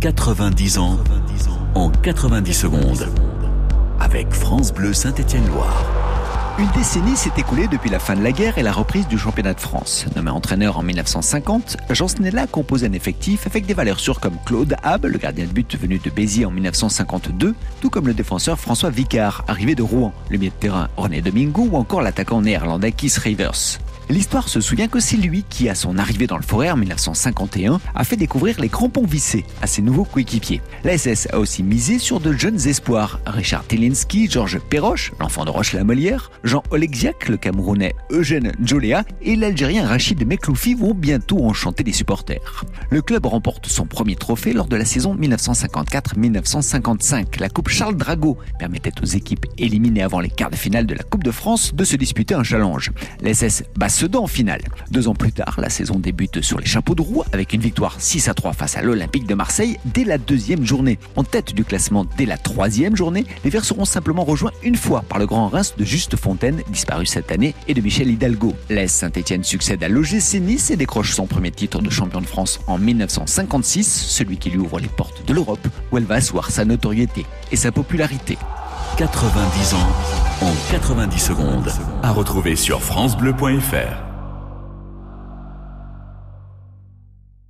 90 ans en 90 secondes. Avec France Bleu Saint-Étienne-Loire. Une décennie s'est écoulée depuis la fin de la guerre et la reprise du championnat de France. Nommé entraîneur en 1950, Jean Snella compose un effectif avec des valeurs sûres comme Claude Hab, le gardien de but venu de Béziers en 1952, tout comme le défenseur François Vicard, arrivé de Rouen, le milieu de terrain René Domingo ou encore l'attaquant néerlandais Keith Rivers. L'histoire se souvient que c'est lui qui, à son arrivée dans le forêt en 1951, a fait découvrir les crampons vissés à ses nouveaux coéquipiers. La SS a aussi misé sur de jeunes espoirs. Richard Telinski, Georges Perroche, l'enfant de Roche-la-Molière, Jean Oleksiak, le Camerounais Eugène Joléa et l'Algérien Rachid Mekloufi vont bientôt enchanter les supporters. Le club remporte son premier trophée lors de la saison 1954-1955. La Coupe Charles Drago permettait aux équipes éliminées avant les quarts de finale de la Coupe de France de se disputer un challenge. Sedan en finale. Deux ans plus tard, la saison débute sur les chapeaux de roue avec une victoire 6 à 3 face à l'Olympique de Marseille dès la deuxième journée. En tête du classement dès la troisième journée, les Verts seront simplement rejoints une fois par le grand Reims de Juste Fontaine, disparu cette année, et de Michel Hidalgo. L'AS Saint-Etienne succède à l'OGC Nice et décroche son premier titre de champion de France en 1956, celui qui lui ouvre les portes de l'Europe, où elle va asseoir sa notoriété et sa popularité. 90 ans en 90 secondes. À retrouver sur FranceBleu.fr.